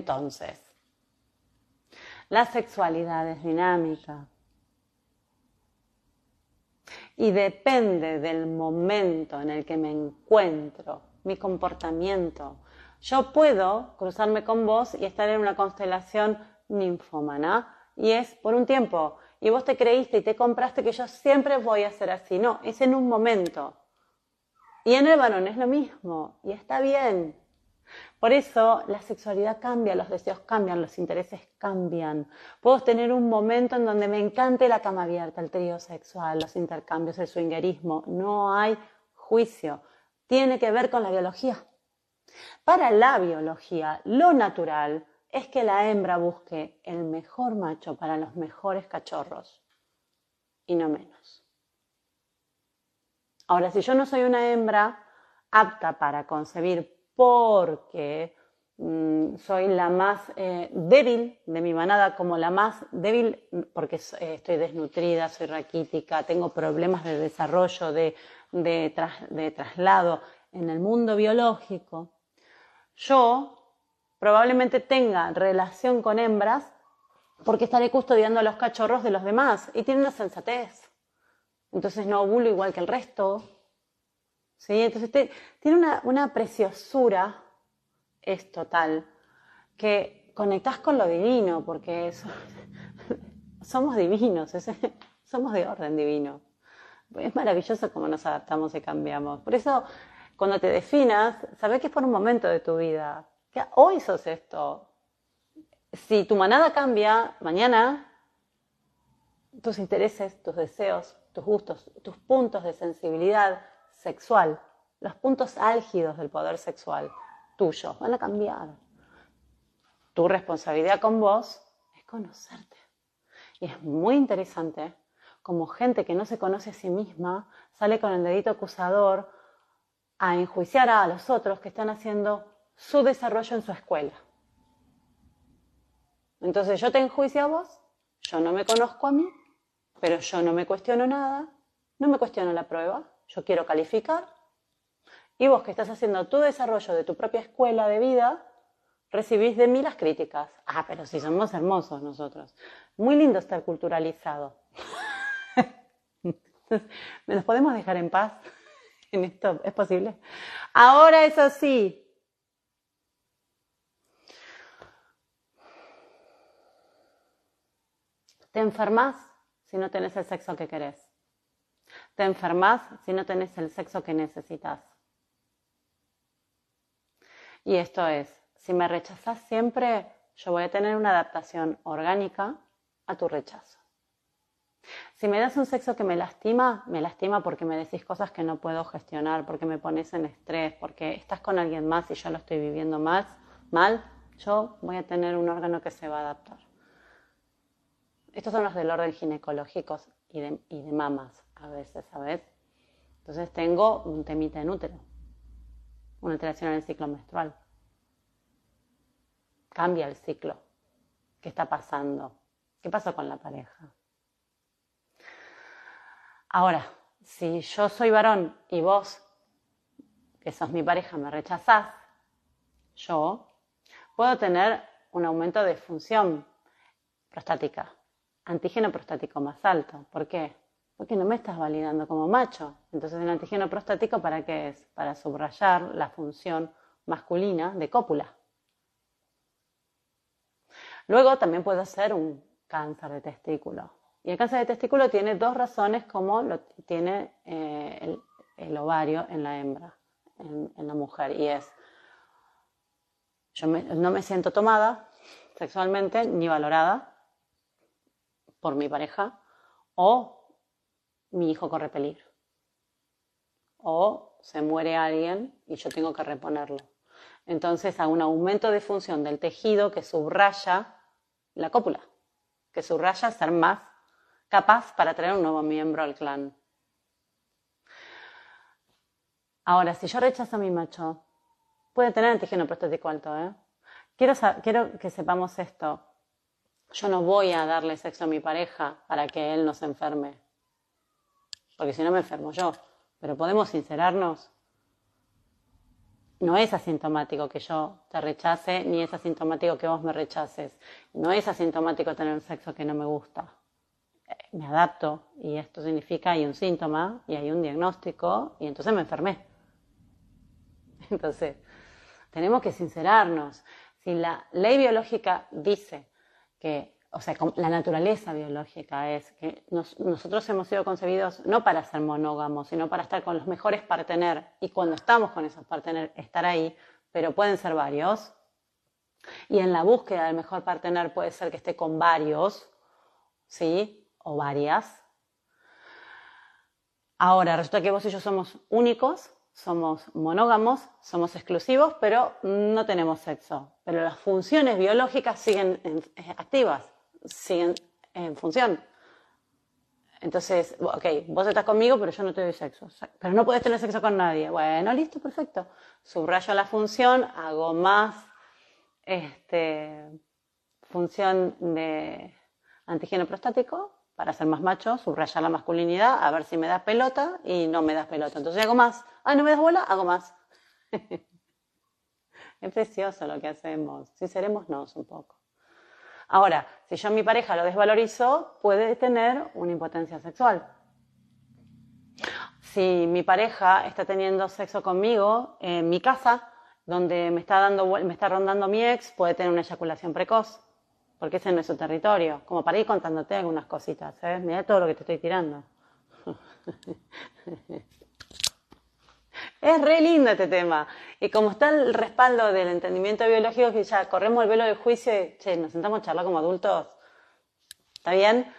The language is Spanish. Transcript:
Entonces, la sexualidad es dinámica y depende del momento en el que me encuentro, mi comportamiento. Yo puedo cruzarme con vos y estar en una constelación ninfómana y es por un tiempo y vos te creíste y te compraste que yo siempre voy a ser así. No, es en un momento. Y en el varón es lo mismo y está bien. Por eso la sexualidad cambia, los deseos cambian, los intereses cambian. Puedo tener un momento en donde me encante la cama abierta, el trío sexual, los intercambios, el swingerismo. No hay juicio. Tiene que ver con la biología. Para la biología, lo natural es que la hembra busque el mejor macho para los mejores cachorros y no menos. Ahora, si yo no soy una hembra apta para concebir porque mm, soy la más eh, débil de mi manada, como la más débil porque eh, estoy desnutrida, soy raquítica, tengo problemas de desarrollo, de, de traslado en el mundo biológico, yo probablemente tenga relación con hembras porque estaré custodiando los cachorros de los demás y tiene una sensatez. Entonces no ovulo igual que el resto. ¿Sí? Entonces tiene una, una, preciosura, es total, que conectás con lo divino, porque somos divinos, somos de orden divino. Es maravilloso cómo nos adaptamos y cambiamos. Por eso, cuando te definas, sabes que es por un momento de tu vida, que hoy sos esto. Si tu manada cambia, mañana tus intereses, tus deseos, tus gustos, tus puntos de sensibilidad sexual, los puntos álgidos del poder sexual tuyo van a cambiar. Tu responsabilidad con vos es conocerte. Y es muy interesante como gente que no se conoce a sí misma sale con el dedito acusador a enjuiciar a los otros que están haciendo su desarrollo en su escuela. Entonces yo te enjuicio a vos, yo no me conozco a mí, pero yo no me cuestiono nada, no me cuestiono la prueba, yo quiero calificar. Y vos que estás haciendo tu desarrollo de tu propia escuela de vida, recibís de mí las críticas. Ah, pero si somos hermosos nosotros. Muy lindo estar culturalizado. ¿Me nos podemos dejar en paz en esto? ¿Es posible? Ahora eso sí, Te enfermas si no tenés el sexo que querés. Te enfermas si no tenés el sexo que necesitas. Y esto es, si me rechazas siempre, yo voy a tener una adaptación orgánica a tu rechazo. Si me das un sexo que me lastima, me lastima porque me decís cosas que no puedo gestionar, porque me pones en estrés, porque estás con alguien más y yo lo estoy viviendo mal, mal, yo voy a tener un órgano que se va a adaptar. Estos son los del orden ginecológicos y de, mamas a veces, ¿sabes? Entonces tengo un temita en útero, una alteración en el ciclo menstrual. Cambia el ciclo. ¿Qué está pasando? ¿Qué pasó con la pareja? Ahora, si yo soy varón y vos, que sos mi pareja, me rechazás, yo puedo tener un aumento de función prostática, antígeno prostático más alto. ¿Por qué? Porque no me estás validando como macho. Entonces, el antígeno prostático, ¿para qué es? Para subrayar la función masculina de cópula. Luego también puede ser un cáncer de testículo. Y el cáncer de testículo tiene dos razones como lo tiene eh, el, ovario en la hembra, en, la mujer. Y es, yo no me siento tomada sexualmente ni valorada por mi pareja o mi hijo corre peligro. O se muere alguien y yo tengo que reponerlo. Entonces hay un aumento de función del tejido que subraya la cópula, que subraya ser más capaz para traer un nuevo miembro al clan. Ahora, si yo rechazo a mi macho, puede tener antígeno prostático alto, ¿eh? Quiero, quiero que sepamos esto. Yo no voy a darle sexo a mi pareja para que él no se enferme. Porque si no me enfermo yo. Pero podemos sincerarnos. no es asintomático que yo te rechace, ni es asintomático que vos me rechaces. No es asintomático tener un sexo que no me gusta. Eh, me adapto y esto significa hay un síntoma y hay un diagnóstico y entonces me enfermé. Entonces, tenemos que sincerarnos. Si la ley biológica dice que, o sea, la naturaleza biológica es que nosotros hemos sido concebidos no para ser monógamos, sino para estar con los mejores partener y cuando estamos con esos partener estar ahí, pero pueden ser varios. Y en la búsqueda del mejor partener puede ser que esté con varios, ¿sí? O varias. Ahora, resulta que vos y yo somos únicos, somos monógamos, somos exclusivos, pero no tenemos sexo. Pero las funciones biológicas siguen eh, activas, siguen en función. Entonces, ok, vos estás conmigo, pero yo no te doy sexo. Pero no puedes tener sexo con nadie. Bueno, listo, perfecto. Subrayo la función, hago más este, función de antígeno prostático para ser más macho, subrayar la masculinidad, a ver si me das pelota y no me das pelota. Entonces hago más. Ah, no me das bola, hago más. es precioso lo que hacemos. Si seremos un poco. Ahora, si yo a mi pareja lo desvalorizo, puede tener una impotencia sexual. Si mi pareja está teniendo sexo conmigo en mi casa, donde me está, dando, me está rondando mi ex, puede tener una eyaculación precoz porque ese no es su territorio, como para ir contándote algunas cositas, ¿sabes? Mira todo lo que te estoy tirando. es re lindo este tema. Y como está el respaldo del entendimiento biológico, que ya corremos el velo del juicio y, che, nos sentamos a charlar como adultos, ¿está bien?